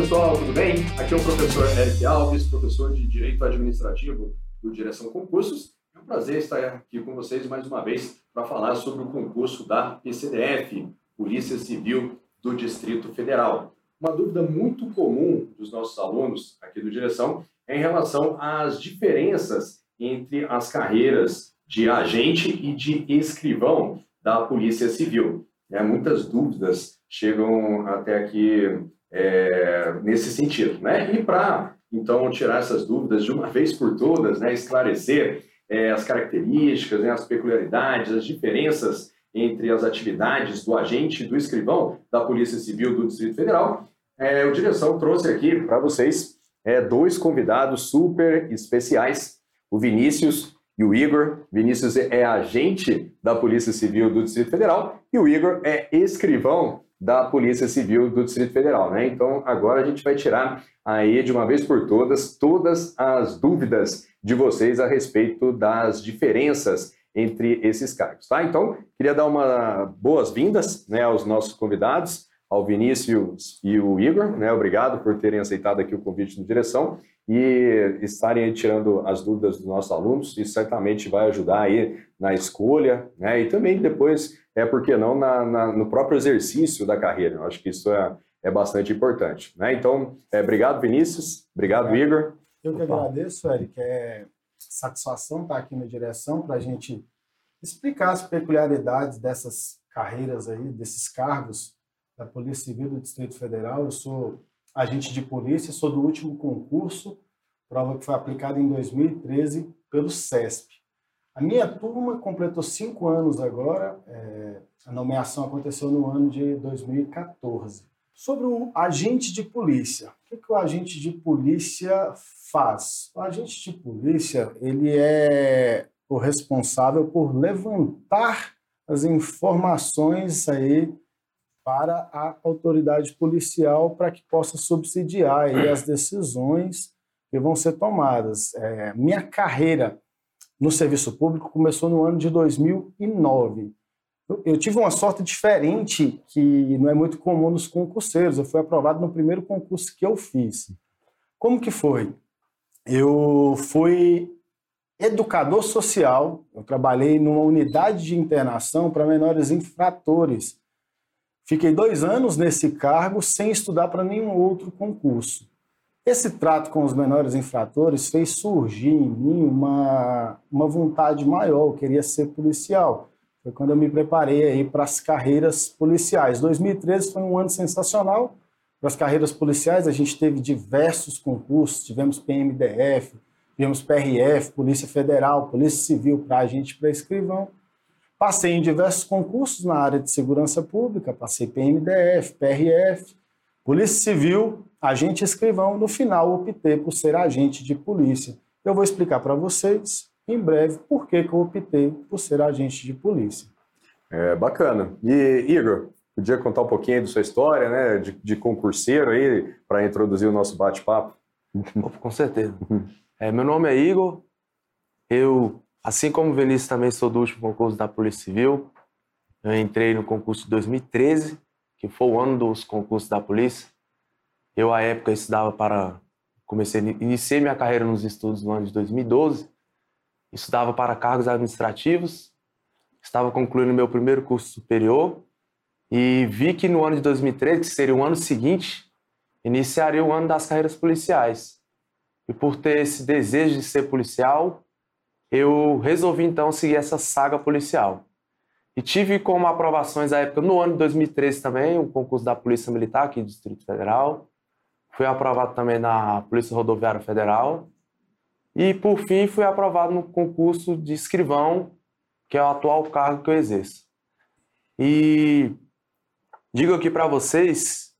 pessoal, tudo bem? Aqui é o professor Eric Alves, professor de Direito Administrativo do Direção Concursos. É um prazer estar aqui com vocês mais uma vez para falar sobre o concurso da PCDF, Polícia Civil do Distrito Federal. Uma dúvida muito comum dos nossos alunos aqui do Direção é em relação às diferenças entre as carreiras de agente e de escrivão da Polícia Civil. É, muitas dúvidas chegam até aqui é, nesse sentido. Né? E para, então, tirar essas dúvidas de uma vez por todas, né, esclarecer é, as características, né, as peculiaridades, as diferenças entre as atividades do agente e do escrivão da Polícia Civil do Distrito Federal, é, o Direção trouxe aqui para vocês é, dois convidados super especiais, o Vinícius e o Igor. Vinícius é agente da Polícia Civil do Distrito Federal e o Igor é escrivão da Polícia Civil do Distrito Federal, né? Então agora a gente vai tirar aí de uma vez por todas todas as dúvidas de vocês a respeito das diferenças entre esses cargos, tá? Então queria dar uma boas-vindas, né, aos nossos convidados, ao Vinícius e o Igor, né? Obrigado por terem aceitado aqui o convite da direção e estarem tirando as dúvidas dos nossos alunos. Isso certamente vai ajudar aí na escolha, né? E também depois é, por que não, na, na, no próprio exercício da carreira. Eu acho que isso é, é bastante importante. Né? Então, é, obrigado, Vinícius. Obrigado, é. Igor. Eu que agradeço, Eric. É satisfação estar aqui na direção para a gente explicar as peculiaridades dessas carreiras aí, desses cargos da Polícia Civil do Distrito Federal. Eu sou agente de polícia, sou do último concurso, prova que foi aplicada em 2013 pelo CESP. A minha turma completou cinco anos agora, é, a nomeação aconteceu no ano de 2014. Sobre o agente de polícia, o que, o agente de polícia faz? O agente de polícia ele é o responsável por levantar as informações aí para a autoridade policial para que possa subsidiar aí as decisões que vão ser tomadas. É, minha carreira no serviço público começou no ano de 2009. Eu tive uma sorte diferente que não é muito comum nos concurseiros. Eu fui aprovado no primeiro concurso que eu fiz. Como que foi? Eu fui educador social. Eu trabalhei numa unidade de internação para menores infratores. Fiquei dois anos nesse cargo sem estudar para nenhum outro concurso. Esse trato com os menores infratores fez surgir em mim uma, uma vontade maior, eu queria ser policial. Foi quando eu me preparei aí para as carreiras policiais. 2013 foi um ano sensacional para as carreiras policiais, a gente teve diversos concursos, tivemos PMDF, tivemos PRF, Polícia Federal, Polícia Civil para agente para escrivão. Passei em diversos concursos na área de segurança pública, passei PMDF, PRF, Polícia Civil, agente escrivão, no final optei por ser agente de polícia. Eu vou explicar para vocês em breve por que, que eu optei por ser agente de polícia. É bacana. E Igor, podia contar um pouquinho da sua história, né, de, de concurseiro aí, para introduzir o nosso bate-papo? Com certeza. É, meu nome é Igor. Eu, assim como o Vinícius, também sou do último concurso da Polícia Civil. Eu entrei no concurso de 2013 que foi o ano dos concursos da polícia. Eu, à época, estudava para. Comecei, iniciei minha carreira nos estudos no ano de 2012. Estudava para cargos administrativos. Estava concluindo meu primeiro curso superior. E vi que no ano de 2013, que seria o ano seguinte, iniciaria o ano das carreiras policiais. E por ter esse desejo de ser policial, eu resolvi então seguir essa saga policial. E tive como aprovações à época, no ano de 2013 também, o concurso da Polícia Militar aqui do Distrito Federal. Fui aprovado também na Polícia Rodoviária Federal. E, por fim, fui aprovado no concurso de escrivão, que é o atual cargo que eu exerço. E digo aqui para vocês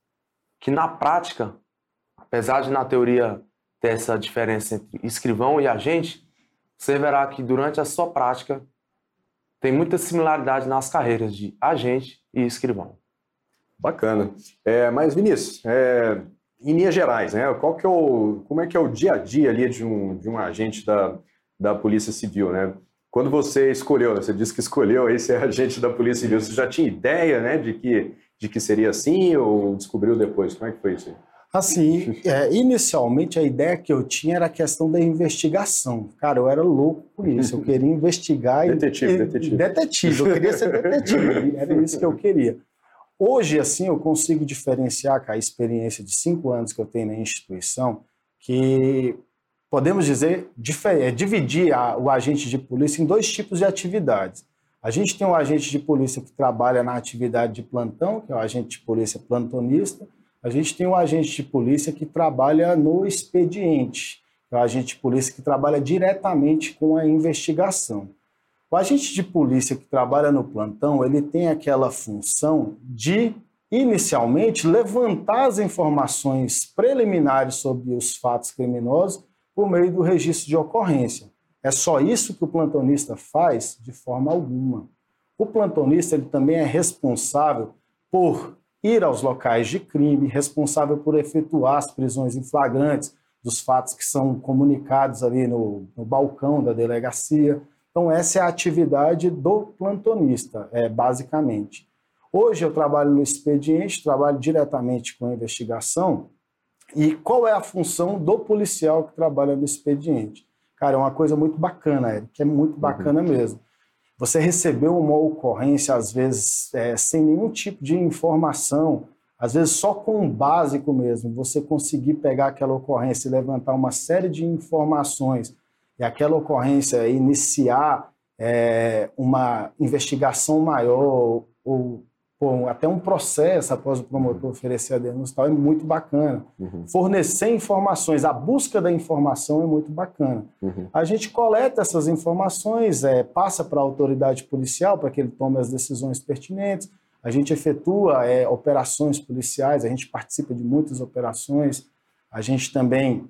que, na prática, apesar de na teoria ter essa diferença entre escrivão e agente, você verá que durante a sua prática tem muita similaridade nas carreiras de agente e escrivão. Bacana. É, mas, Vinícius, é, em linhas gerais, né, qual que é o, como é que é o dia a dia ali de um, de um agente da, da Polícia Civil, né? Quando você escolheu, você disse que escolheu aí ser agente da Polícia Civil, você já tinha ideia, né, de que, de que seria assim ou descobriu depois? Como é que foi isso aí? Assim, é, inicialmente a ideia que eu tinha era a questão da investigação. Cara, eu era louco com isso. Eu queria investigar detetive, e, detetive. Detetive, eu queria ser detetive. Era isso que eu queria. Hoje, assim, eu consigo diferenciar com a experiência de cinco anos que eu tenho na instituição, que podemos dizer, é, dividir a, o agente de polícia em dois tipos de atividades. A gente tem um agente de polícia que trabalha na atividade de plantão, que é o agente de polícia plantonista. A gente tem um agente de polícia que trabalha no expediente, é o agente de polícia que trabalha diretamente com a investigação. O agente de polícia que trabalha no plantão, ele tem aquela função de, inicialmente, levantar as informações preliminares sobre os fatos criminosos por meio do registro de ocorrência. É só isso que o plantonista faz? De forma alguma. O plantonista ele também é responsável por ir aos locais de crime, responsável por efetuar as prisões em flagrantes dos fatos que são comunicados ali no, no balcão da delegacia, então, essa é a atividade do plantonista, é, basicamente. Hoje eu trabalho no expediente, trabalho diretamente com a investigação. E qual é a função do policial que trabalha no expediente? Cara, é uma coisa muito bacana, Eric, é muito bacana uhum. mesmo. Você recebeu uma ocorrência, às vezes, é, sem nenhum tipo de informação, às vezes só com um básico mesmo, você conseguir pegar aquela ocorrência e levantar uma série de informações e aquela ocorrência iniciar é, uma investigação maior ou, ou, até um processo após o promotor oferecer a denúncia tal, é muito bacana. Uhum. Fornecer informações, a busca da informação é muito bacana. Uhum. A gente coleta essas informações, é, passa para a autoridade policial para que ele tome as decisões pertinentes. A gente efetua é, operações policiais, a gente participa de muitas operações. A gente também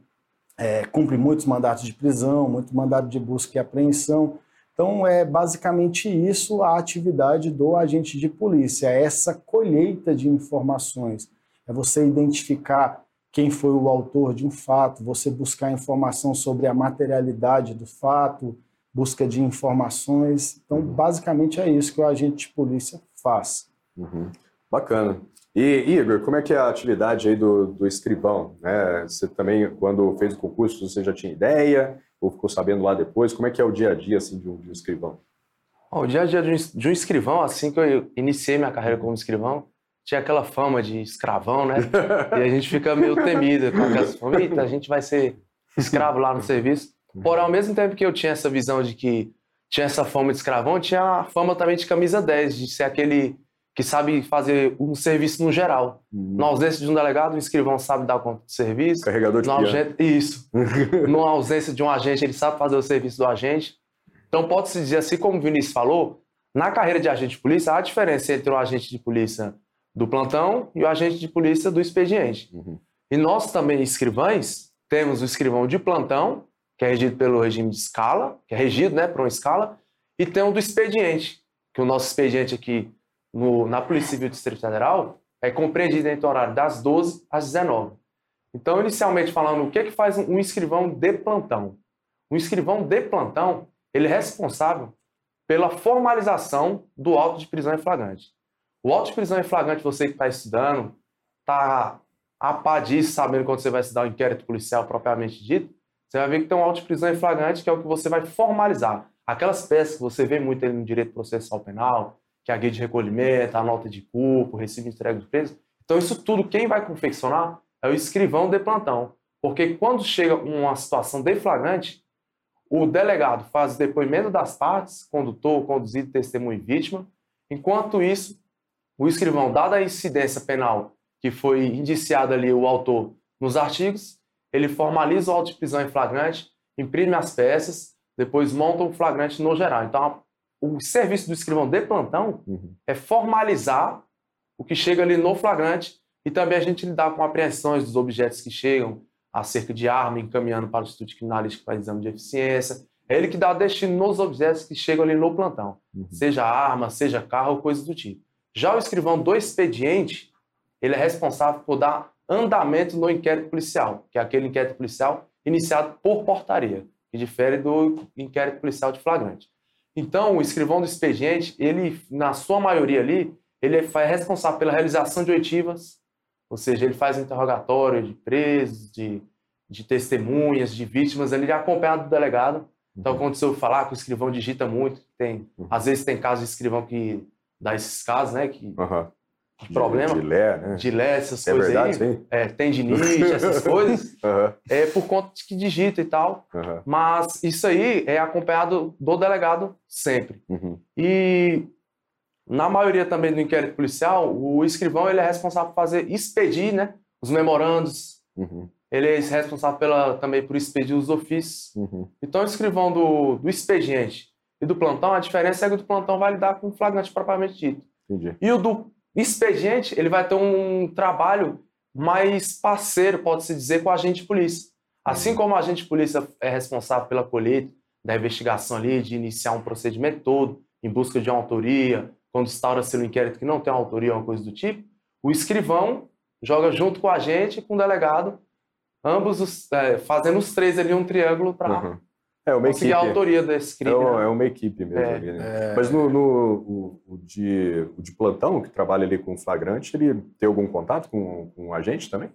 é, cumpre muitos mandatos de prisão, muito mandado de busca e apreensão. Então, é basicamente isso a atividade do agente de polícia, é essa colheita de informações. É você identificar quem foi o autor de um fato, você buscar informação sobre a materialidade do fato, busca de informações. Então, uhum. basicamente é isso que o agente de polícia faz. Uhum. Bacana. E, Igor, como é que é a atividade aí do, do escrivão? Né? Você também, quando fez o concurso, você já tinha ideia? Ou ficou sabendo lá depois? Como é que é o dia a dia assim, de, um, de um escrivão? o dia a dia de um, de um escrivão, assim que eu iniciei minha carreira como escrivão, tinha aquela fama de escravão, né? e a gente fica meio temido com aquelas fama, Eita, a gente vai ser escravo lá no serviço. Porém, ao mesmo tempo que eu tinha essa visão de que tinha essa fama de escravão, tinha a fama também de camisa 10, de ser aquele que sabe fazer um serviço no geral. Uhum. Na ausência de um delegado, o escrivão sabe dar conta do serviço. Carregador de agente, Isso. Na ausência de um agente, ele sabe fazer o serviço do agente. Então, pode-se dizer, assim como o Vinícius falou, na carreira de agente de polícia, há diferença entre o agente de polícia do plantão e o agente de polícia do expediente. Uhum. E nós também, escrivães, temos o escrivão de plantão, que é regido pelo regime de escala, que é regido né, por uma escala, e tem o do expediente, que o nosso expediente aqui no, na Polícia Civil do Distrito Federal é compreendido entre o horário das 12 às 19. Então, inicialmente falando, o que, é que faz um escrivão de plantão? Um escrivão de plantão, ele é responsável pela formalização do auto de prisão em flagrante. O auto de prisão em flagrante, você que está estudando, está a par disso, sabendo quando você vai estudar o inquérito policial propriamente dito, você vai ver que tem um auto de prisão em flagrante, que é o que você vai formalizar. Aquelas peças que você vê muito no direito processual penal, que é a guia de recolhimento, a nota de culpa, o recibo de entrega de preso. Então, isso tudo, quem vai confeccionar é o escrivão de plantão. Porque quando chega uma situação deflagrante, o delegado faz o depoimento das partes, condutor, conduzido, testemunho e vítima. Enquanto isso, o escrivão, dada a incidência penal que foi indiciado ali o autor nos artigos, ele formaliza o auto de prisão em flagrante, imprime as peças, depois monta o flagrante no geral. Então, o serviço do escrivão de plantão uhum. é formalizar o que chega ali no flagrante e também a gente lidar com apreensões dos objetos que chegam acerca de arma, encaminhando para o Instituto Criminalístico para exame de eficiência. É ele que dá destino nos objetos que chegam ali no plantão, uhum. seja arma, seja carro, coisas do tipo. Já o escrivão do expediente, ele é responsável por dar andamento no inquérito policial, que é aquele inquérito policial iniciado por portaria, que difere do inquérito policial de flagrante. Então, o escrivão do expediente, ele, na sua maioria ali, ele é responsável pela realização de oitivas, Ou seja, ele faz interrogatório de presos, de, de testemunhas, de vítimas, ele é acompanhado do delegado. Então, Uhum. aconteceu falar que o escrivão digita muito, tem, Uhum. às vezes tem casos de escrivão que dá esses casos, né, que Aham. De problema, De, lé, né? de lé, essas é coisas verdade, aí, sim? é, tendinite, essas coisas, Aham, é por conta de que digita e tal. aham. Mas isso aí é acompanhado do delegado sempre. Uhum. E na maioria também do inquérito policial, o escrivão ele é responsável por fazer expedir, né, os memorandos. Uhum. Ele é responsável pela, também por expedir os ofícios. Uhum. Então, o escrivão do, do expediente e do plantão, a diferença é que o do plantão vai lidar com o flagrante propriamente dito. Entendi. E o do expediente, ele vai ter um trabalho mais parceiro, pode-se dizer, com o agente de polícia. Assim como o agente de polícia é responsável pela colheita da investigação ali, de iniciar um procedimento todo em busca de uma autoria, quando instaura-se um inquérito que não tem uma autoria ou uma coisa do tipo, o escrivão joga junto com a gente, com o delegado, ambos os, é, fazendo os três ali um triângulo para Uhum. É uma conseguir equipe. a autoria desse É, crime. uma- né? é uma equipe mesmo É. ali, né? Mas no, no- o, o de, o de plantão, que trabalha ali com flagrante, ele tem algum contato com, com o agente também?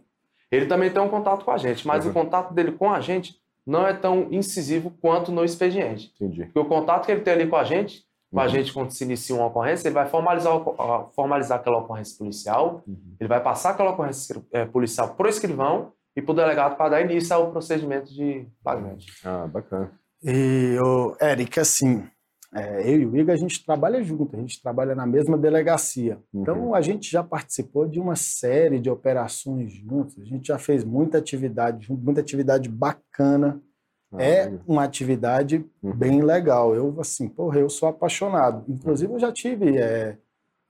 Ele também tem um contato com a gente, mas Uhum. o contato dele com a gente não é tão incisivo quanto no expediente. Entendi. Porque o contato que ele tem ali com a gente, com a Uhum. gente quando se inicia uma ocorrência, ele vai formalizar, a- formalizar aquela ocorrência policial, Uhum. ele vai passar aquela ocorrência eh, policial para o escrivão e para o delegado para dar início ao procedimento de flagrante. Ah, bacana. E, ô, Eric, assim, é, eu e o Igor, a gente trabalha junto, a gente trabalha na mesma delegacia. Uhum. Então, a gente já participou de uma série de operações juntos, a gente já fez muita atividade junto, muita atividade bacana. Ah, é legal. uma atividade Uhum. bem legal. Eu, assim, porra, eu sou apaixonado. Inclusive, eu já tive é,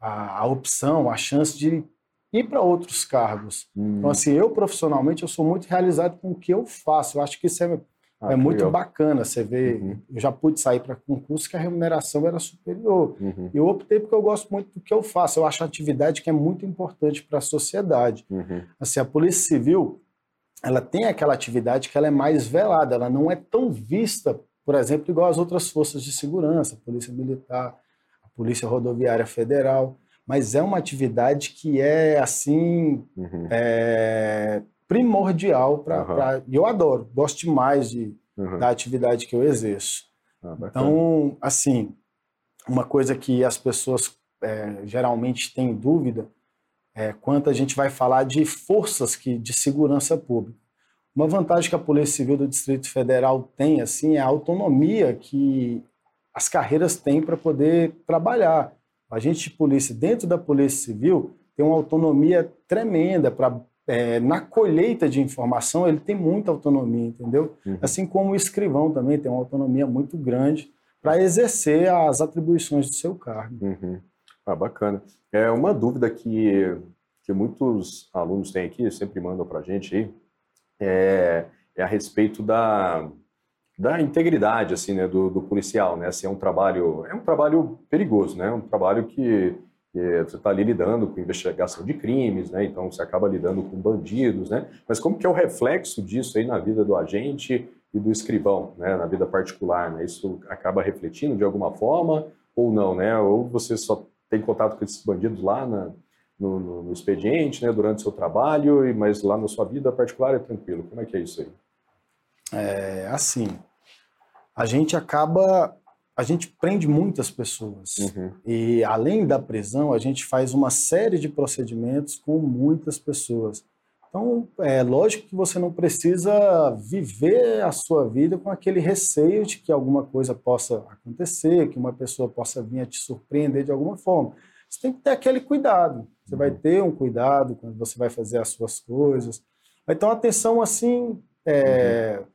a, a opção, a chance de ir para outros cargos. Então, assim, eu profissionalmente, eu sou muito realizado com o que eu faço. Eu acho que isso é, ah, é muito legal. bacana. Você vê, Uhum. eu já pude sair para concurso que a remuneração era superior. Uhum, Eu optei porque eu gosto muito do que eu faço. Eu acho a atividade que é muito importante para a sociedade. uhum, Assim, a Polícia Civil, ela tem aquela atividade que ela é mais velada, ela não é tão vista, por exemplo, igual as outras forças de segurança, a Polícia Militar, a Polícia Rodoviária Federal, mas é uma atividade que é, assim, uhum, é, primordial para... Aham. E eu adoro, gosto demais de, uhum. da atividade que eu exerço. Ah. Então, assim, uma coisa que as pessoas é, geralmente têm dúvida é quanto a gente vai falar de forças que, de segurança pública. Uma vantagem que a Polícia Civil do Distrito Federal tem assim é a autonomia que as carreiras têm para poder trabalhar. O agente de polícia dentro da Polícia Civil tem uma autonomia tremenda para é, na colheita de informação ele tem muita autonomia, entendeu? Uhum. Assim como o escrivão também tem uma autonomia muito grande para exercer as atribuições do seu cargo. Uhum. Ah, bacana. É uma dúvida que, que muitos alunos têm aqui, sempre mandam para a gente aí, é, é a respeito da, da integridade assim, né, do, do policial. Né? Assim, é um trabalho é um trabalho perigoso, né? É um trabalho que, você está ali lidando com investigação de crimes, né? então você acaba lidando com bandidos. Né? Mas como que é o reflexo disso aí na vida do agente e do escrivão, né? na vida particular? Né? Isso acaba refletindo de alguma forma ou não? Né? Ou você só tem contato com esses bandidos lá na, no, no, no, expediente, né, durante o seu trabalho, mas lá na sua vida particular é tranquilo. Como é que é isso aí? É assim, a gente acaba, a gente prende muitas pessoas Uhum. e além da prisão a gente faz uma série de procedimentos com muitas pessoas. Então é lógico que você não precisa viver a sua vida com aquele receio de que alguma coisa possa acontecer, que uma pessoa possa vir a te surpreender de alguma forma. Você tem que ter aquele cuidado. Você vai ter um cuidado quando você vai fazer as suas coisas. Então, atenção assim, é, uhum.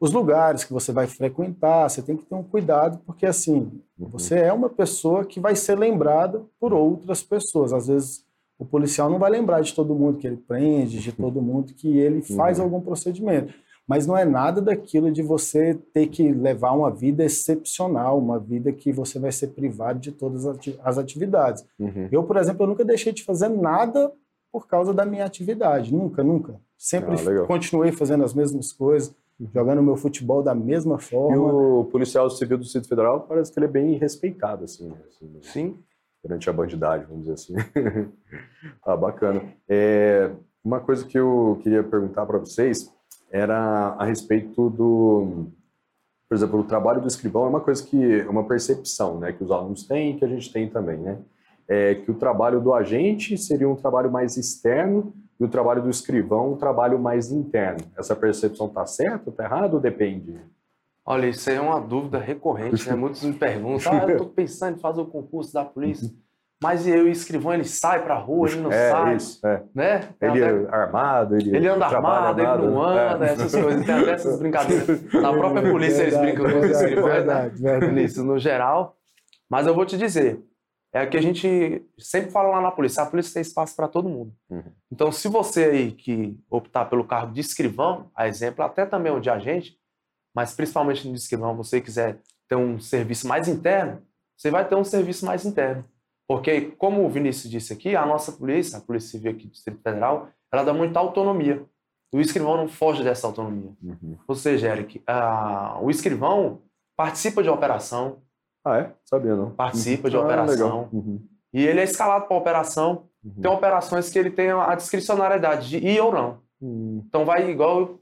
Os lugares que você vai frequentar, você tem que ter um cuidado, porque assim, uhum. você é uma pessoa que vai ser lembrada por outras pessoas. Às vezes, o policial não vai lembrar de todo mundo que ele prende, de todo mundo que ele faz uhum. algum procedimento. Mas não é nada daquilo de você ter que levar uma vida excepcional, uma vida que você vai ser privado de todas as atividades. Uhum. Eu, por exemplo, eu nunca deixei de fazer nada por causa da minha atividade. Nunca, nunca. Sempre ah, continuei fazendo as mesmas coisas, uhum. Jogando meu futebol da mesma forma. E o policial civil do Distrito Federal parece que ele é bem respeitado, assim. assim Sim. perante a bandidagem, vamos dizer assim. ah, bacana. É, uma coisa que eu queria perguntar para vocês era a respeito do, por exemplo, o trabalho do escrivão é uma coisa que é uma percepção, né, que os alunos têm e que a gente tem também, né? É que o trabalho do agente seria um trabalho mais externo e o trabalho do escrivão um trabalho mais interno. Essa percepção está certa, está errada ou depende? Olha, isso aí é uma dúvida recorrente, né? Muitos me perguntam, ah, eu estou pensando em fazer o concurso da polícia, mas eu, o escrivão, ele sai para a rua, ele não é, sai, isso, é. né? Ele Até- é armado, ele, ele anda trabalha armado, ele não anda, é. essas coisas, tem até essas brincadeiras. Na própria polícia eles Verdade, brincam com os verdade, escrivãos, né? verdade. nisso, no geral. Mas eu vou te dizer, é que a gente sempre fala lá na polícia, a polícia tem espaço para todo mundo. Uhum. Então, se você aí que optar pelo cargo de escrivão, a exemplo, até também o de agente, mas principalmente no de escrivão, você quiser ter um serviço mais interno, você vai ter um serviço mais interno. Porque, como o Vinícius disse aqui, a nossa polícia, a Polícia Civil aqui do Distrito Federal, ela dá muita autonomia. O escrivão não foge dessa autonomia. Uhum. Ou seja, Eric, o escrivão participa de operação, Ah, é? Sabia não. Participa de Ah, operação. Uhum. e ele é escalado para operação. Uhum. Tem operações que ele tem a discricionariedade de ir ou não. Uhum. Então vai igual,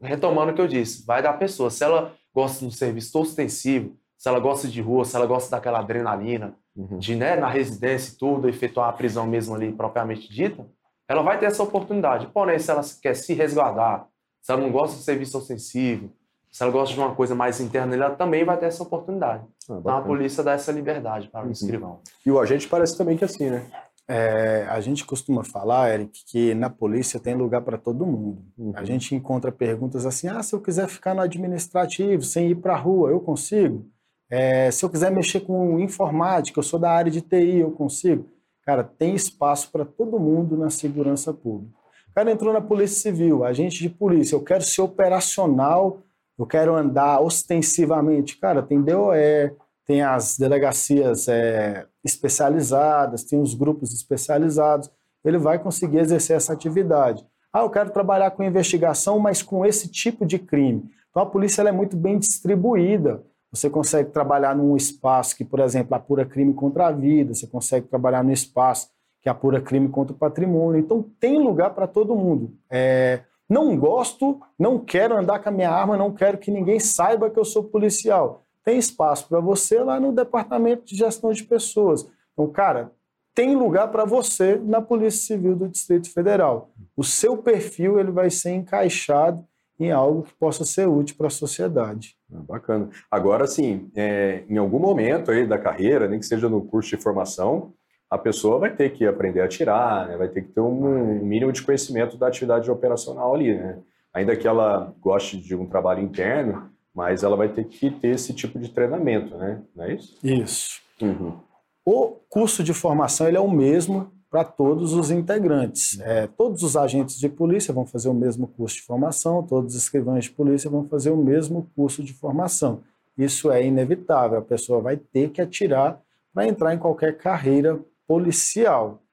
retomando o que eu disse, vai da pessoa. Se ela gosta de um serviço ostensivo, se ela gosta de rua, se ela gosta daquela adrenalina, Uhum. de né, na residência e tudo, efetuar a prisão mesmo ali propriamente dita, ela vai ter essa oportunidade. Porém, se ela quer se resguardar, se ela não gosta de serviço ostensivo, se ela gosta de uma coisa mais interna, ela também vai ter essa oportunidade. Ah, Então a polícia dá essa liberdade para o Uhum. escrivão. E o agente parece também que é assim, né? É, a gente costuma falar, Eric, que na polícia tem lugar para todo mundo. Uhum. A gente encontra perguntas assim: ah, se eu quiser ficar no administrativo, sem ir para a rua, eu consigo? É, se eu quiser mexer com informática, eu sou da área de TI, eu consigo? Cara, tem espaço para todo mundo na segurança pública. O cara entrou na Polícia Civil, agente de polícia, eu quero ser operacional, eu quero andar ostensivamente. Cara, tem DOE, tem as delegacias é, especializadas, tem os grupos especializados. Ele vai conseguir exercer essa atividade. Ah, eu quero trabalhar com investigação, mas com esse tipo de crime. Então a polícia é muito bem distribuída. Você consegue trabalhar num espaço que, por exemplo, apura crime contra a vida, você consegue trabalhar num espaço que apura crime contra o patrimônio. Então tem lugar para todo mundo. É, não gosto, não quero andar com a minha arma, não quero que ninguém saiba que eu sou policial. Tem espaço para você lá no Departamento de Gestão de Pessoas. Então, cara, tem lugar para você na Polícia Civil do Distrito Federal. O seu perfil ele vai ser encaixado em algo que possa ser útil para a sociedade. Ah, bacana. Agora, sim, é, em algum momento aí da carreira, nem que seja no curso de formação, a pessoa vai ter que aprender a atirar, né? vai ter que ter um mínimo de conhecimento da atividade operacional ali, né? Ainda que ela goste de um trabalho interno, mas ela vai ter que ter esse tipo de treinamento, né? Não é isso? Isso. Uhum. O curso de formação ele é o mesmo para todos os integrantes. É, todos os agentes de polícia vão fazer o mesmo curso de formação, todos os escrivães de polícia vão fazer o mesmo curso de formação. Isso é inevitável, a pessoa vai ter que atirar para entrar em qualquer carreira policial.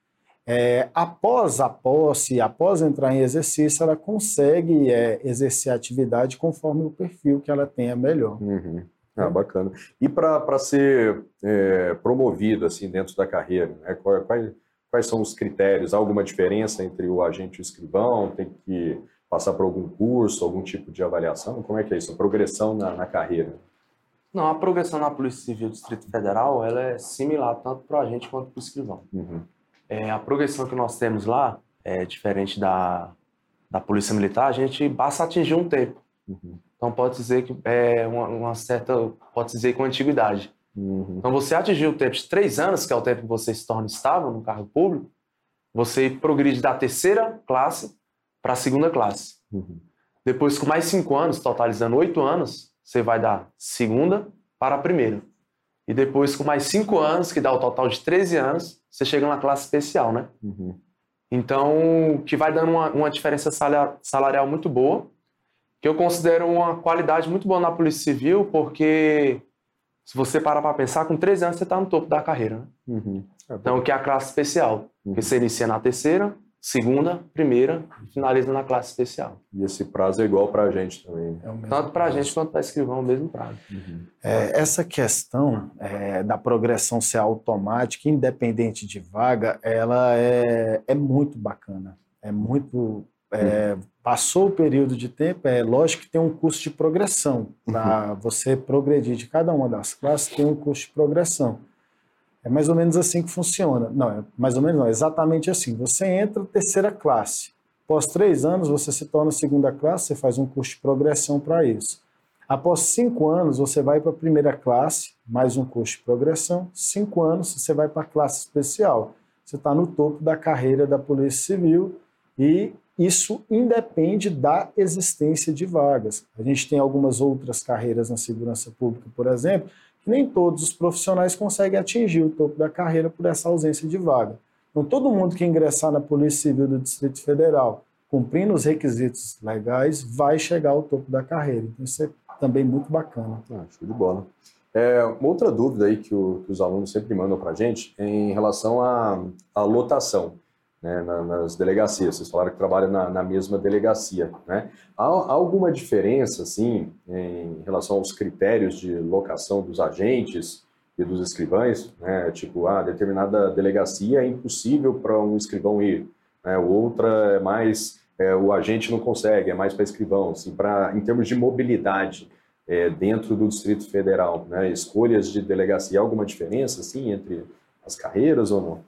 É, após a posse, após entrar em exercício, ela consegue é, exercer a atividade conforme o perfil que ela tenha melhor. Uhum. Ah, bacana. E para ser é, promovido assim dentro da carreira, né? Quais, quais são os critérios? Há alguma diferença entre o agente e o escrivão? Tem que passar por algum curso, algum tipo de avaliação? Como é que é isso? A progressão na, na carreira? Não, a progressão na Polícia Civil do Distrito Federal ela é similar tanto para o agente quanto para o escrivão. Uhum. É, a progressão que nós temos lá é diferente da, da Polícia Militar, a gente basta atingir um tempo. Uhum. Então pode dizer que é uma, uma certa, pode dizer com antiguidade. Uhum. Então você atingir o tempo de três anos, que é o tempo que você se torna estável no cargo público, você progride da terceira classe para a segunda classe. Uhum. Depois, com mais cinco anos, totalizando oito anos, você vai da segunda para a primeira. E depois, com mais cinco anos, que dá o total de 13 anos, você chega na classe especial, né? Uhum. Então, que vai dando uma, uma diferença salar- salarial muito boa, que eu considero uma qualidade muito boa na Polícia Civil, porque se você parar para pensar, com 13 anos você está no topo da carreira, né? Uhum. É, Então, que é a classe especial, Uhum. que você inicia na terceira, segunda, primeira e finaliza na classe especial. E esse prazo é igual para a gente também. né? É o mesmo Tanto para a gente quanto para escrivão, o mesmo prazo. É, essa questão é, da progressão ser automática, independente de vaga, ela é, é muito bacana. É muito. é, passou o período de tempo, é lógico que tem um custo de progressão. Para você progredir de cada uma das classes, tem um custo de progressão. É mais ou menos assim que funciona. Não, é mais ou menos não, é exatamente assim. Você entra terceira classe. Após três anos, você se torna segunda classe, você faz um curso de progressão para isso. Após cinco anos, você vai para a primeira classe, mais um curso de progressão. Cinco anos, você vai para a classe especial. Você está no topo da carreira da Polícia Civil e isso independe da existência de vagas. A gente tem algumas outras carreiras na segurança pública, por exemplo, nem todos os profissionais conseguem atingir o topo da carreira por essa ausência de vaga. Então, todo mundo que ingressar na Polícia Civil do Distrito Federal, cumprindo os requisitos legais, vai chegar ao topo da carreira. Então, isso é também muito bacana. Ah, show de bola. É, uma outra dúvida aí que, o- que os alunos sempre mandam para a gente é em relação à, à lotação né, na- nas delegacias. Vocês falaram que trabalham na, na mesma delegacia. Né? Há, há alguma diferença, assim, em relação aos critérios de locação dos agentes e dos escrivães? Né? Tipo, a determinada delegacia é impossível para um escrivão ir, né? outra é mais... é, o agente não consegue, é mais para escrivão. Assim, pra, em termos de mobilidade, é, dentro do Distrito Federal, né? Escolhas de delegacia, alguma diferença assim entre as carreiras ou não?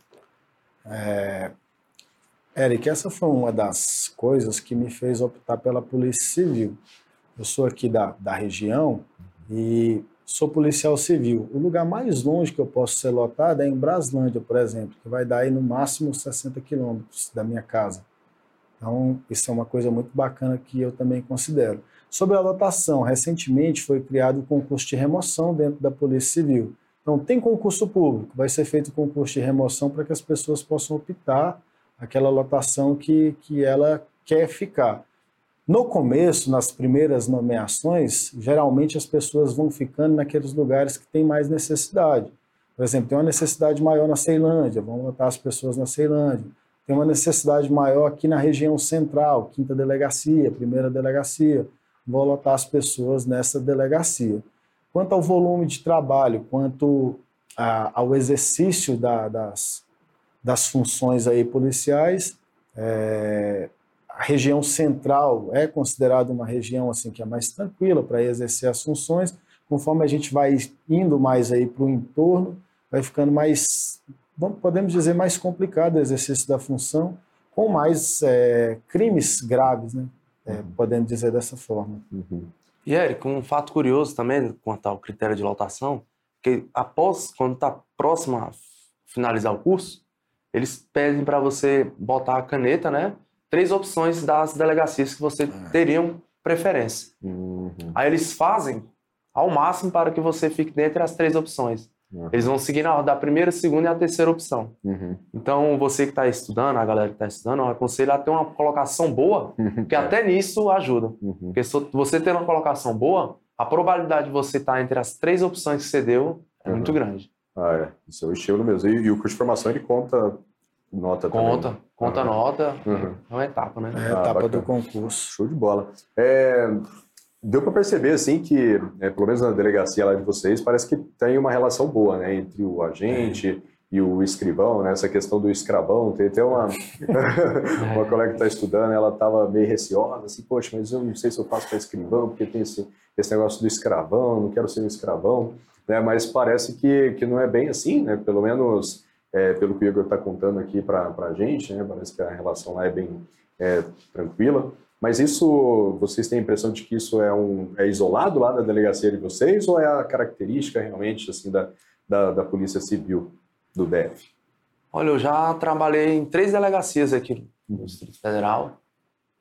Eric, essa foi uma das coisas que me fez optar pela Polícia Civil. Eu sou aqui da, da região e sou policial civil. O lugar mais longe que eu posso ser lotado é em Braslândia, por exemplo, que vai dar aí no máximo 60 quilômetros da minha casa. Então, isso é uma coisa muito bacana que eu também considero. Sobre a lotação, recentemente foi criado o concurso de remoção dentro da Polícia Civil. Então, tem concurso público, vai ser feito concurso de remoção para que as pessoas possam optar aquela lotação que, que ela quer ficar. No começo, nas primeiras nomeações, geralmente as pessoas vão ficando naqueles lugares que tem mais necessidade. Por exemplo, tem uma necessidade maior na Ceilândia, vão lotar as pessoas na Ceilândia. Tem uma necessidade maior aqui na região central, quinta delegacia, primeira delegacia, vão lotar as pessoas nessa delegacia. Quanto ao volume de trabalho, quanto a, ao exercício da, das, das funções aí policiais, é, a região central é considerada uma região assim que é mais tranquila para exercer as funções. Conforme a gente vai indo mais aí para o entorno, vai ficando mais, bom, podemos dizer, mais complicado o exercício da função, com mais é, crimes graves, né? É, podemos dizer dessa forma. E, Eric, um fato curioso também quanto ao critério de lotação, que após, quando está próximo a finalizar o curso, eles pedem para você botar a caneta, né? Três opções das delegacias que você teriam preferência. Uhum. Aí eles fazem ao máximo para que você fique dentre as três opções. Uhum. Eles vão seguir na ordem da primeira, segunda e a terceira opção. Uhum. Então, você que está estudando, a galera que está estudando, eu aconselho a ter uma colocação boa, porque até nisso ajuda. Uhum. Porque se você ter uma colocação boa, a probabilidade de você estar entre as três opções que você deu é Uhum. muito grande. Ah, é. Isso é o estilo mesmo. E, e o curso de formação, ele conta nota Conta, também. conta Uhum. nota, Uhum. é uma etapa, né? É a Ah, etapa bacana. do concurso. Show de bola. É, deu para perceber, assim, que, é, pelo menos na delegacia lá de vocês, parece que tem uma relação boa, né, entre o agente e o escrivão, né, essa questão do escravão. Tem até uma, uma colega que está estudando, ela estava meio receosa, assim, poxa, mas eu não sei se eu faço para escrivão, porque tem esse, esse negócio do escravão, não quero ser um escravão, né, mas parece que, que não é bem assim, né, pelo menos é, pelo que o Igor está contando aqui para a gente, né, parece que a relação lá é bem é, tranquila. Mas isso, vocês têm a impressão de que isso é, um, é isolado lá da delegacia de vocês ou é a característica realmente assim da, da, da Polícia Civil do DF? Olha, eu já trabalhei em três delegacias aqui no Distrito Federal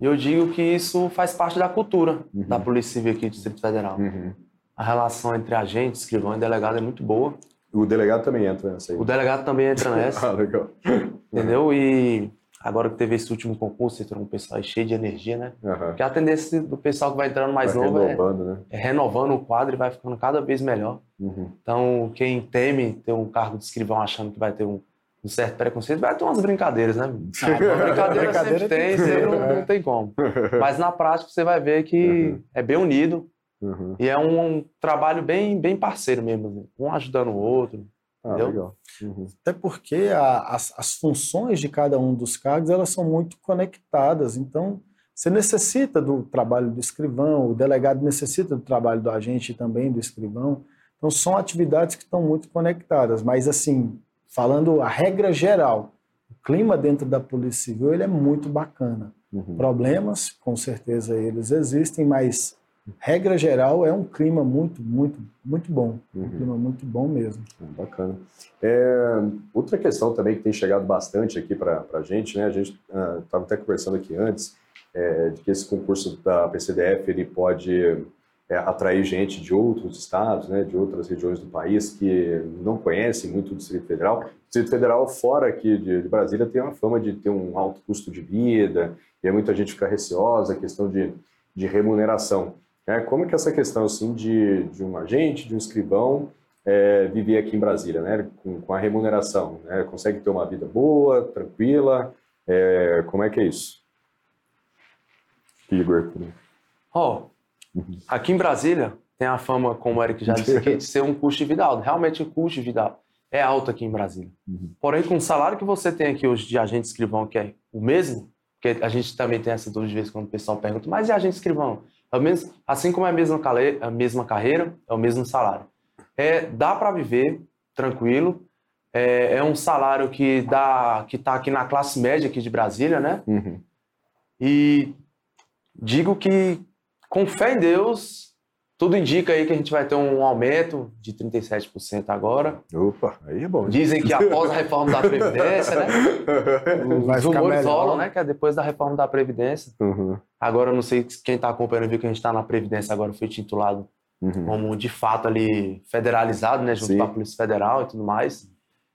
e eu digo que isso faz parte da cultura Uhum. da Polícia Civil aqui do Distrito Federal. Uhum. A relação entre agente, escrivão e delegado é muito boa. O delegado também entra nessa aí. O delegado também entra nessa, Ah, legal. entendeu? E agora que teve esse último concurso, entrou um pessoal aí cheio de energia, né? Aham. Porque a tendência do pessoal que vai entrando mais Vai novo é, renovando, né? é renovando o quadro e vai ficando cada vez melhor. Uhum. Então, quem teme ter um cargo de escrivão achando que vai ter um um certo preconceito, vai ter umas brincadeiras, né? Ah, brincadeira, brincadeira sempre tem ter, não, é. não tem como. Mas na prática você vai ver que Uhum. é bem unido Uhum. e é um, trabalho bem, bem parceiro mesmo, assim, um ajudando o outro. Ah, Entendeu? legal. Uhum. Até porque a- as, as funções de cada um dos cargos elas são muito conectadas. Então, você necessita do trabalho do escrivão, o delegado necessita do trabalho do agente e também do escrivão. Então, são atividades que estão muito conectadas. Mas, assim, falando a regra geral, o clima dentro da Polícia Civil ele é muito bacana. Uhum. Problemas, com certeza eles existem, mas regra geral é um clima muito, muito, muito bom. Um Uhum. clima muito bom mesmo. Bacana. É, outra questão também que tem chegado bastante aqui para a gente, né? A gente estava até conversando aqui antes, é, de que esse concurso da PCDF ele pode é, atrair gente de outros estados, né, de outras regiões do país que não conhecem muito o Distrito Federal. O Distrito Federal, fora aqui de, de Brasília, tem uma fama de ter um alto custo de vida, e muita gente fica receosa, a questão de, de remuneração. Né? como que essa questão assim de, de um agente, de um escrivão, é, viver aqui em Brasília, né, com, com a remuneração, né, consegue ter uma vida boa, tranquila, é, como é que é isso? Igor, Ó, aqui em Brasília tem a fama, como o Eric já disse aqui, de ser um custo de vida alto. Realmente o custo de vida é alto aqui em Brasília. Uhum. Porém, com o salário que você tem aqui hoje de agente escrivão, que é o mesmo, porque a gente também tem essa dúvida de vez quando o pessoal pergunta, mas e agente escrivão? É assim como é a mesma, a mesma carreira, é o mesmo salário. É, dá para viver tranquilo, é, é um salário que dá que está aqui na classe média aqui de Brasília, né? Uhum. E digo que, com fé em Deus, tudo indica aí que a gente vai ter um aumento de 37% agora. Opa, aí é bom. Dizem que após a reforma da Previdência, né? Vai Os rumores rolam, né? Que é depois da reforma da Previdência. Uhum, Agora, eu não sei se quem está acompanhando viu que a gente está na Previdência agora, foi titulado uhum. como, de fato, ali federalizado, né? Junto com a Polícia Federal e tudo mais.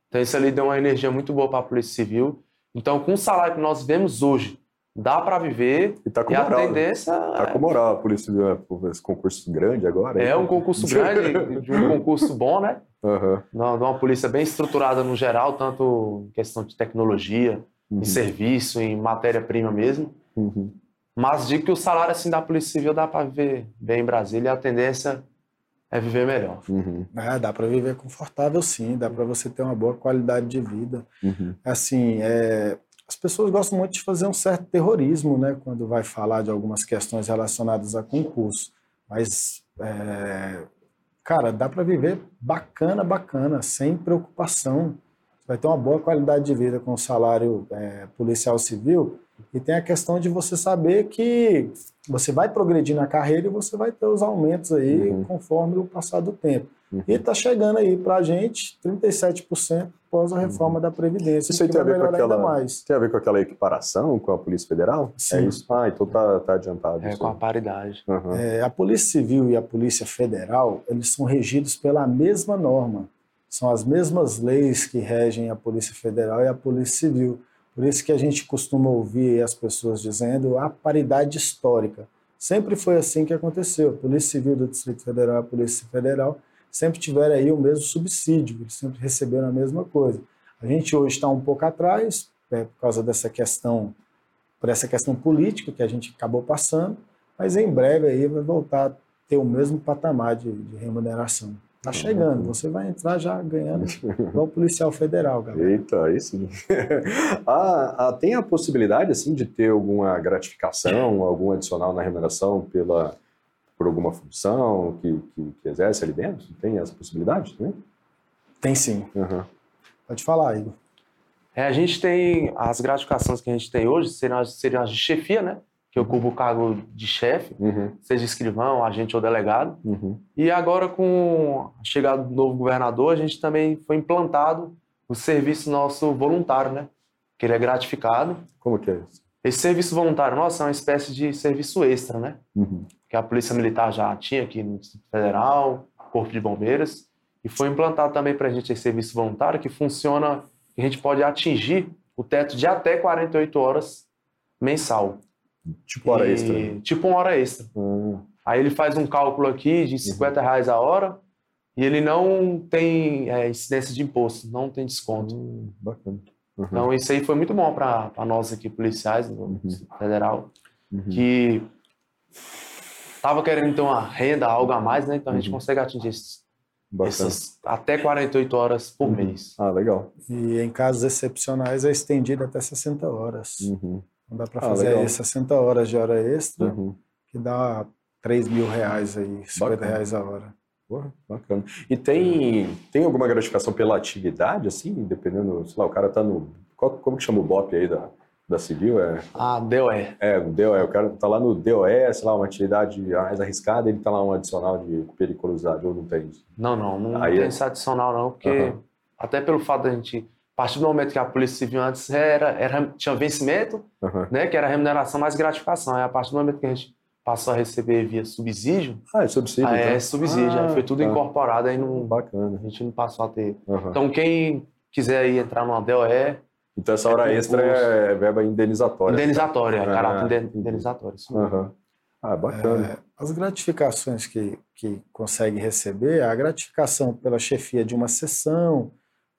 Então, isso ali deu uma energia muito boa para a Polícia Civil. Então, com o salário que nós vemos hoje, dá para viver E tá com e a moral. né? tendência Tá com moral a polícia Civil, né, esse concurso grande agora. é um concurso grande, de um concurso bom, né? De uma de uma polícia bem estruturada no geral, tanto em questão de tecnologia, uhum, em serviço, em matéria-prima mesmo. uhum. Mas digo que o salário assim da Polícia Civil dá para viver bem em Brasília e a tendência é viver melhor. Uhum, É, dá para viver confortável sim, dá para você ter uma boa qualidade de vida. uhum, Assim, é, as pessoas gostam muito de fazer um certo terrorismo, né, quando vai falar de algumas questões relacionadas a concurso. Mas, é, cara, dá para viver bacana, bacana, sem preocupação. Você vai ter uma boa qualidade de vida com o salário é, policial civil. E tem a questão de você saber que você vai progredir na carreira e você vai ter os aumentos aí Uhum. conforme o passar do tempo. Uhum. E está chegando aí para a gente 37% após a reforma da Previdência, Isso aí tem a ver com aquela- mais. Tem a ver com aquela equiparação com a Polícia Federal? Sim. É isso? Ah, então tá, tá adiantado. É, isso com a paridade. Aham, É, a Polícia Civil e a Polícia Federal, eles são regidos pela mesma norma. São as mesmas leis que regem a Polícia Federal e a Polícia Civil. Por isso que a gente costuma ouvir as pessoas dizendo a paridade histórica. Sempre foi assim que aconteceu. A Polícia Civil do Distrito Federal e a Polícia Federal sempre tiveram aí o mesmo subsídio, eles sempre receberam a mesma coisa. A gente hoje está um pouco atrás, né, por causa dessa questão, por essa questão política que a gente acabou passando, mas em breve aí vai voltar a ter o mesmo patamar de, de remuneração. Tá chegando, você vai entrar já ganhando igual policial federal, galera. Eita, aí sim. ah, ah, tem a possibilidade, assim, de ter alguma gratificação, algum adicional na remuneração pela, por alguma função que, que, que exerce ali dentro? Tem essa possibilidade também? Tem sim. Aham. Pode falar, Igor. É, a gente tem as gratificações que a gente tem hoje, seriam as, seriam as de chefia, né? Que ocupa o cargo de chefe, Uhum, seja escrivão, agente ou delegado. uhum, E agora, com a chegada do novo governador, a gente também foi implantado o serviço nosso voluntário, né? Que ele é gratificado. Como que é isso? Esse serviço voluntário nosso é uma espécie de serviço extra, né? Uhum, Que a Polícia Militar já tinha aqui no Distrito Federal, Corpo de Bombeiros. E foi implantado também para a gente esse serviço voluntário que funciona, que a gente pode atingir o teto de até 48 horas mensal. Tipo hora E- extra. Tipo uma hora extra. Ah, Aí ele faz um cálculo aqui de 50 reais a hora, e ele não tem é, incidência de imposto, não tem desconto. Hum, bacana. Uhum. Então isso aí foi muito bom para nós aqui policiais do Uhum. federal, Uhum. que tava querendo ter uma renda, algo a mais, né? Então a gente Uhum. consegue atingir esses, essas até 48 horas por Uhum. mês. Ah, legal. E em casos excepcionais é estendido até 60 horas. Uhum. Não dá para Ah, fazer legal. aí 60 horas de hora extra, Uhum. que dá 3 mil reais aí, 50 Bacana. reais a hora. Porra, bacana. E tem, tem alguma gratificação pela atividade, assim, dependendo, sei lá, o cara tá no. Qual, como que chama o BOP aí da, da Civil? É, Ah, deu é. o DOE, o cara tá lá no DOE, sei lá, uma atividade mais arriscada, ele tá lá um adicional de periculosidade, ou não tem isso? Não, não, não Aí tem é- isso adicional não, porque Aham. até pelo fato da gente, a partir do momento que a Polícia Civil antes era, era tinha vencimento, Aham. né, que era remuneração mais gratificação. Aí a partir do momento que a gente passou a receber via subsídio, Ah, é subsídio, aí então? é subsídio, Ah, aí foi tudo tá. incorporado, aí não, Bacana. a gente não passou a ter. Aham. Então quem quiser aí entrar numa DOE, Então essa hora é extra é verba indenizatória. indenizatória, é Ah, caráter entendi. indenizatório. isso. Aham. Ah, bacana. É, as gratificações que, que consegue receber, a gratificação pela chefia de uma seção,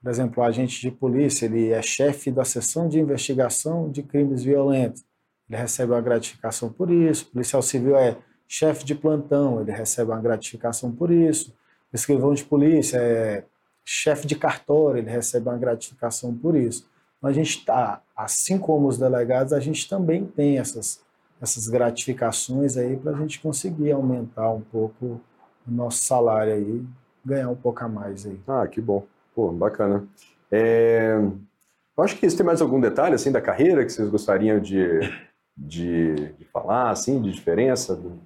por exemplo, o agente de polícia, ele é chefe da seção de investigação de crimes violentos, ele recebe uma gratificação por isso, o policial civil é chefe de plantão, ele recebe uma gratificação por isso, o escrivão de polícia é chefe de cartório, ele recebe uma gratificação por isso. Então, a gente está, assim como os delegados, a gente também tem essas essas gratificações aí para a gente conseguir aumentar um pouco o nosso salário aí, ganhar um pouco a mais aí. Ah, que bom. Pô, bacana. É, Eu acho que você tem mais algum detalhe assim da carreira que vocês gostariam de, de, de falar, assim, de diferença do,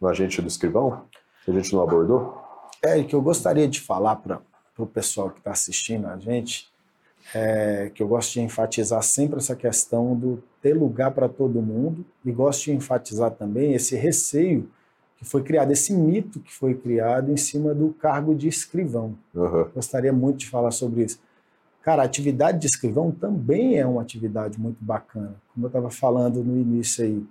do agente do escrivão, que a gente não abordou? É, que eu gostaria de falar para o pessoal que está assistindo a gente, é, que eu gosto de enfatizar sempre essa questão do ter lugar para todo mundo e gosto de enfatizar também esse receio que foi criado, esse mito que foi criado em cima do cargo de escrivão. Aham. Gostaria muito de falar sobre isso. Cara, a atividade de escrivão também é uma atividade muito bacana. Como eu estava falando no início aí,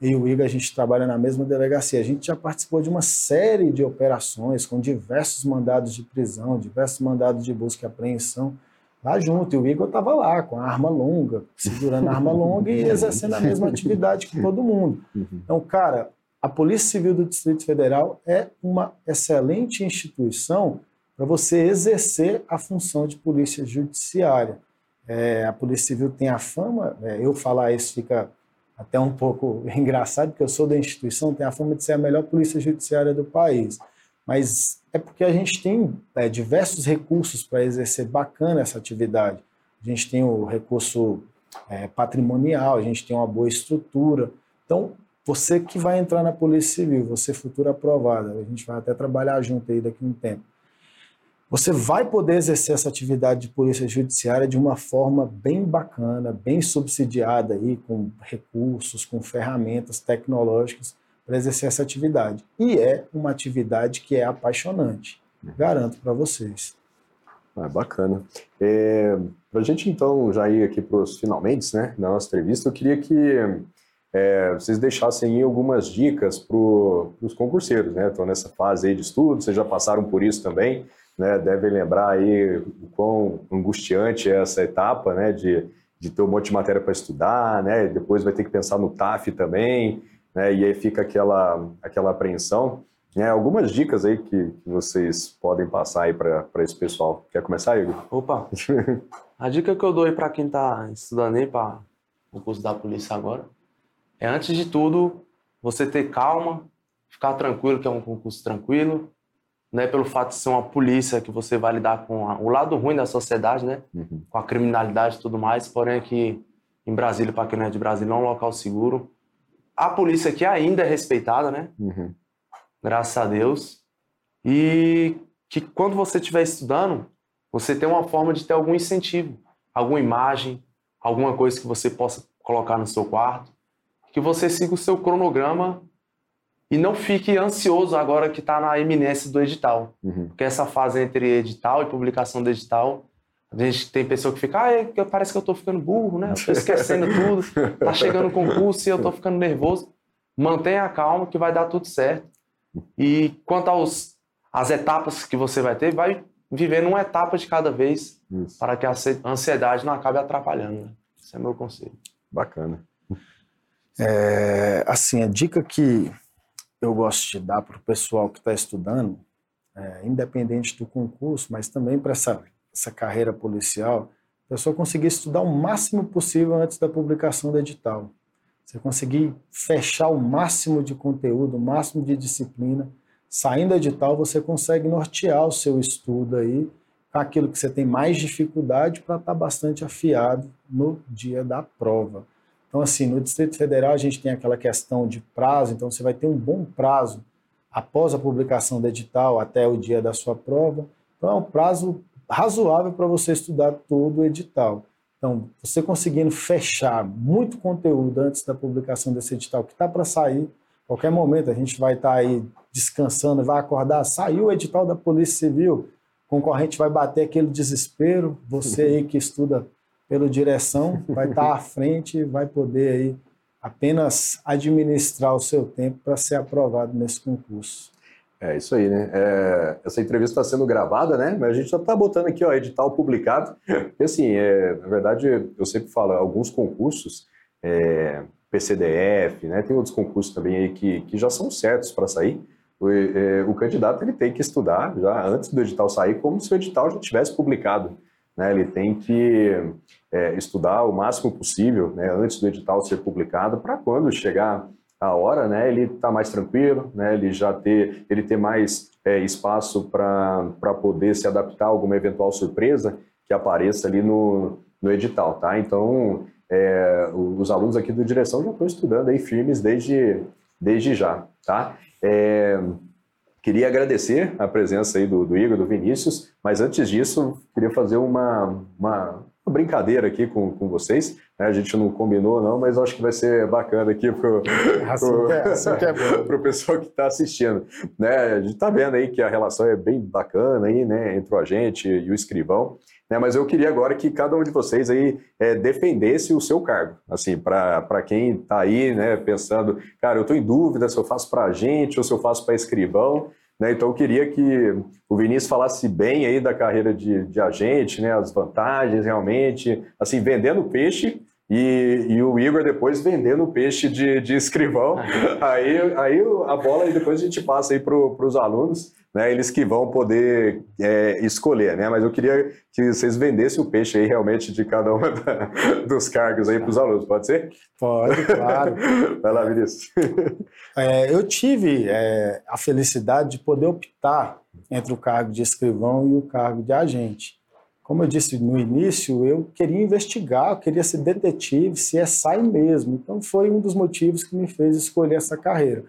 eu e o Igor, a gente trabalha na mesma delegacia. A gente já participou de uma série de operações com diversos mandados de prisão, diversos mandados de busca e apreensão lá junto. E o Igor estava lá com a arma longa, segurando a arma longa e exercendo a mesma atividade que todo mundo. Uhum. Então, cara, a Polícia Civil do Distrito Federal é uma excelente instituição para você exercer a função de polícia judiciária. É, a Polícia Civil tem a fama, é, eu falar isso fica até um pouco engraçado, porque eu sou da instituição, tem a fama de ser a melhor polícia judiciária do país. Mas é porque a gente tem é, diversos recursos para exercer bacana essa atividade. A gente tem o recurso é, patrimonial, a gente tem uma boa estrutura. Então, você que vai entrar na Polícia Civil, você futura aprovada, a gente vai até trabalhar junto aí daqui a um tempo. Você vai poder exercer essa atividade de polícia judiciária de uma forma bem bacana, bem subsidiada aí, com recursos, com ferramentas tecnológicas para exercer essa atividade. E é uma atividade que é apaixonante, garanto para vocês. Ah, bacana. É, para a gente, então, já ir aqui para os finalmente né, da nossa entrevista, eu queria que é, vocês deixassem algumas dicas para os concurseiros, né? Estão nessa fase aí de estudo, vocês já passaram por isso também, né? Devem lembrar aí o quão angustiante é essa etapa, né? De, de ter um monte de matéria para estudar, né? Depois vai ter que pensar no TAF também, né? E aí fica aquela, aquela apreensão. É, algumas dicas aí que, que vocês podem passar aí para esse pessoal. Quer começar, Igor? Opa, a dica que eu dou aí para quem está estudando aí para o curso da polícia agora é, antes de tudo, você ter calma, ficar tranquilo, que é um concurso tranquilo, né? Pelo fato de ser uma polícia que você vai lidar com a, o lado ruim da sociedade, né? Uhum. Com a criminalidade e tudo mais. Porém, aqui em Brasília, para quem não é de Brasília, é um local seguro. A polícia aqui ainda é respeitada, né? Uhum. graças a Deus. E que quando você estiver estudando, você tem uma forma de ter algum incentivo, alguma imagem, alguma coisa que você possa colocar no seu quarto, que você siga o seu cronograma e não fique ansioso agora que está na iminência do edital. Uhum. Porque essa fase entre edital e publicação do edital, a gente tem pessoa que fica, ah, é, parece que eu estou ficando burro, né? Estou esquecendo tudo, tá chegando o concurso e eu estou ficando nervoso. Mantenha a calma que vai dar tudo certo. E quanto aos as etapas que você vai ter, vai vivendo uma etapa de cada vez Isso. para que a ansiedade não acabe atrapalhando. Né? Esse é meu conselho. Bacana. É, assim, a dica que eu gosto de dar para o pessoal que está estudando, é, independente do concurso, mas também para essa, essa carreira policial, a pessoa conseguir estudar o máximo possível antes da publicação do edital. Você conseguir fechar o máximo de conteúdo, o máximo de disciplina. Saindo do edital, você consegue nortear o seu estudo aí aquilo que você tem mais dificuldade para estar tá bastante afiado no dia da prova. Então, assim, no Distrito Federal a gente tem aquela questão de prazo, então você vai ter um bom prazo após a publicação do edital até o dia da sua prova. Então, é um prazo razoável para você estudar todo o edital. Então, você conseguindo fechar muito conteúdo antes da publicação desse edital que está para sair, qualquer momento a gente vai estar tá aí descansando, vai acordar, saiu o edital da Polícia Civil, concorrente vai bater aquele desespero, você aí que estuda pela direção, vai estar à frente vai poder aí apenas administrar o seu tempo para ser aprovado nesse concurso. É isso aí, né? É, essa entrevista está sendo gravada, né? Mas a gente já está botando aqui, ó, edital publicado. E assim, é, na verdade, eu sempre falo, alguns concursos, é, PCDF, né? Tem outros concursos também aí que, que já são certos para sair. O, é, o, candidato ele tem que estudar já antes do edital sair, como se o edital já tivesse publicado. Né? Ele tem que é, estudar o máximo possível né, antes do edital ser publicado, para quando chegar a hora, né, ele está mais tranquilo, né, ele já ter, ele ter mais é, espaço para poder se adaptar a alguma eventual surpresa que apareça ali no, no edital, tá? Então, é, os alunos aqui do Direção já estão estudando aí firmes desde, desde já, tá? É, queria agradecer a presença aí do, do Igor, do Vinícius, mas antes disso, queria fazer uma, uma uma brincadeira aqui com, com vocês. Né? A gente não combinou, não, mas acho que vai ser bacana aqui para o assim é, assim é pessoal que está assistindo. Né? A gente está vendo aí que a relação é bem bacana aí, né? entre a gente e o escrivão. Né? Mas eu queria agora que cada um de vocês aí é, defendesse o seu cargo. Assim, para quem está aí né, pensando, cara, eu estou em dúvida se eu faço para a gente ou se eu faço para escrivão. Né? Então eu queria que o Vinícius falasse bem aí da carreira de, de agente, né? as vantagens realmente, assim, vendendo peixe e, e, o Igor depois vendendo o peixe de, de escrivão. aí, aí a bola e depois a gente passa aí para os alunos né, eles que vão poder é, escolher, né? Mas eu queria que vocês vendessem o peixe aí realmente de cada um dos cargos aí para os alunos, pode ser? Pode, claro. Vai lá, Vinícius. É, eu tive é, a felicidade de poder optar entre o cargo de escrivão e o cargo de agente. Como eu disse no início, eu queria investigar, eu queria ser detetive, se é sai mesmo. Então foi um dos motivos que me fez escolher essa carreira.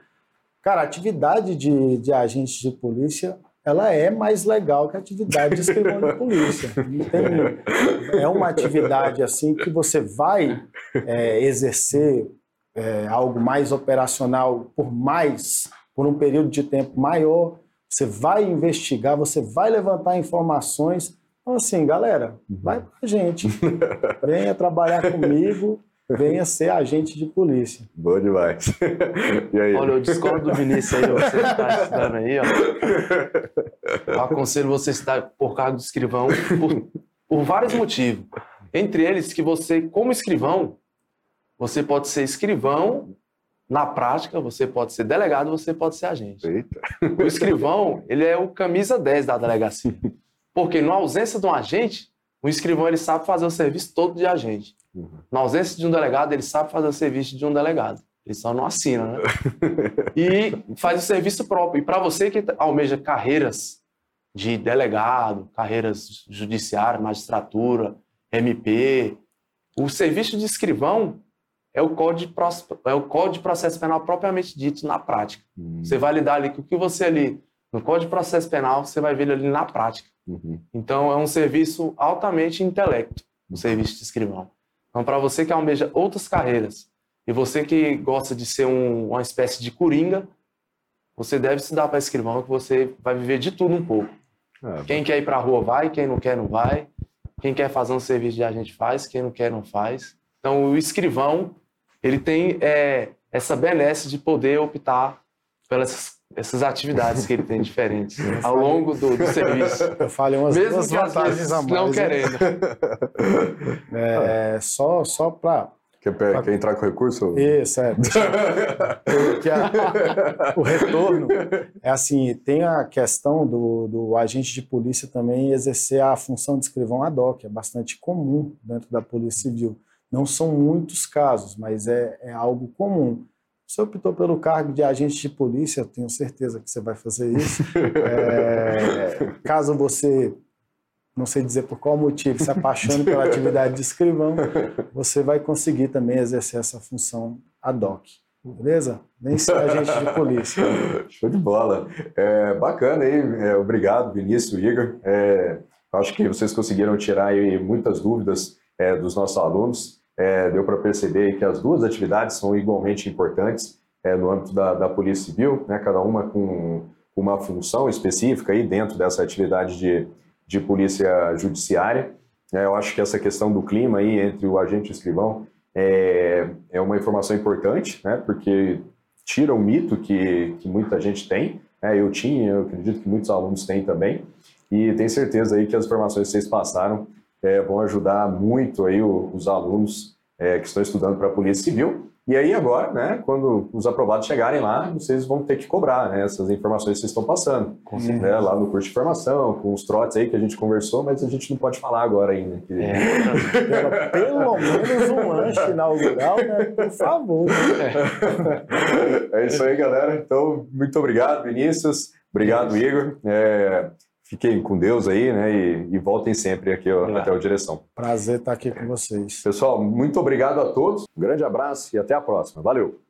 Cara, a atividade de, de agente de polícia ela é mais legal que a atividade de escrivão de polícia. Tem, é uma atividade assim que você vai é, exercer é, algo mais operacional por mais, por um período de tempo maior. Você vai investigar, você vai levantar informações. Então, assim, galera, vai com a gente. Venha trabalhar comigo venha ser agente de polícia. Bom demais. E aí? Olha, eu discordo do Vinícius aí, você está estudando aí, ó. Eu aconselho você a estudar por cargo de escrivão por, por vários motivos. Entre eles, que você, como escrivão, você pode ser escrivão na prática, você pode ser delegado, você pode ser agente. Eita. O escrivão, ele é o camisa 10 da delegacia. Porque na ausência de um agente, o escrivão ele sabe fazer o serviço todo de agente. Uhum. Na ausência de um delegado, ele sabe fazer o serviço de um delegado. Ele só não assina, né? e faz o serviço próprio. E para você que almeja carreiras de delegado, carreiras judiciárias, magistratura, MP, o serviço de escrivão é o código de, é o código de processo penal propriamente dito na prática. Uhum. Você vai lidar ali com o que você ali no Código de Processo Penal, você vai ver ali na prática. Uhum. Então, é um serviço altamente intelecto, o serviço de escrivão. Então, para você que almeja outras carreiras e você que gosta de ser um, uma espécie de coringa, você deve estudar para escrivão, que você vai viver de tudo um pouco. É, quem quer ir para a rua vai, quem não quer não vai. Quem quer fazer um serviço de agente faz, quem não quer não faz. Então, o escrivão, ele tem é, essa benesse de poder optar pelas essas atividades que ele tem diferentes ao longo do, do serviço. Eu falei umas Mesmo duas que às vantagens vezes a mais. não né? querendo. É, só só para Quer, quer entrar com recurso? Isso, é. Porque a- o retorno é assim, tem a questão do, do agente de polícia também exercer a função de escrivão ad hoc, é bastante comum dentro da Polícia Civil. Não são muitos casos, mas é, é algo comum. Você optou pelo cargo de agente de polícia, tenho certeza que você vai fazer isso. É, caso você, não sei dizer por qual motivo, se apaixone pela atividade de escrivão, você vai conseguir também exercer essa função ad hoc. Beleza? Nem ser agente de polícia. Show de bola. É, bacana aí, é, obrigado Vinícius, Igor. É, acho que vocês conseguiram tirar muitas dúvidas é, dos nossos alunos. É, deu para perceber que as duas atividades são igualmente importantes é, no âmbito da, da Polícia Civil, né, cada uma com uma função específica aí dentro dessa atividade de, de polícia judiciária. É, eu acho que essa questão do clima aí entre o agente e o escrivão é, é uma informação importante, né, porque tira o mito que, que muita gente tem. né, eu tinha, eu acredito que muitos alunos têm também. E tenho certeza aí que as informações que vocês passaram é, vão ajudar muito aí os alunos é, que estão estudando para a Polícia Civil. E aí agora, né, quando os aprovados chegarem lá, vocês vão ter que cobrar né, essas informações que vocês estão passando. Com né, lá no curso de formação, com os trotes aí que a gente conversou, mas a gente não pode falar agora ainda. que- É, Pelo, pelo menos um lanche inaugural, né? Por favor. É isso aí, galera. Então, muito obrigado, Vinícius. Obrigado, Igor. É, fiquem com Deus aí, né? E, e voltem sempre aqui ó, Obrigado. até o Direção. Prazer estar aqui com vocês. Pessoal, muito obrigado a todos. Um grande abraço e até a próxima. Valeu!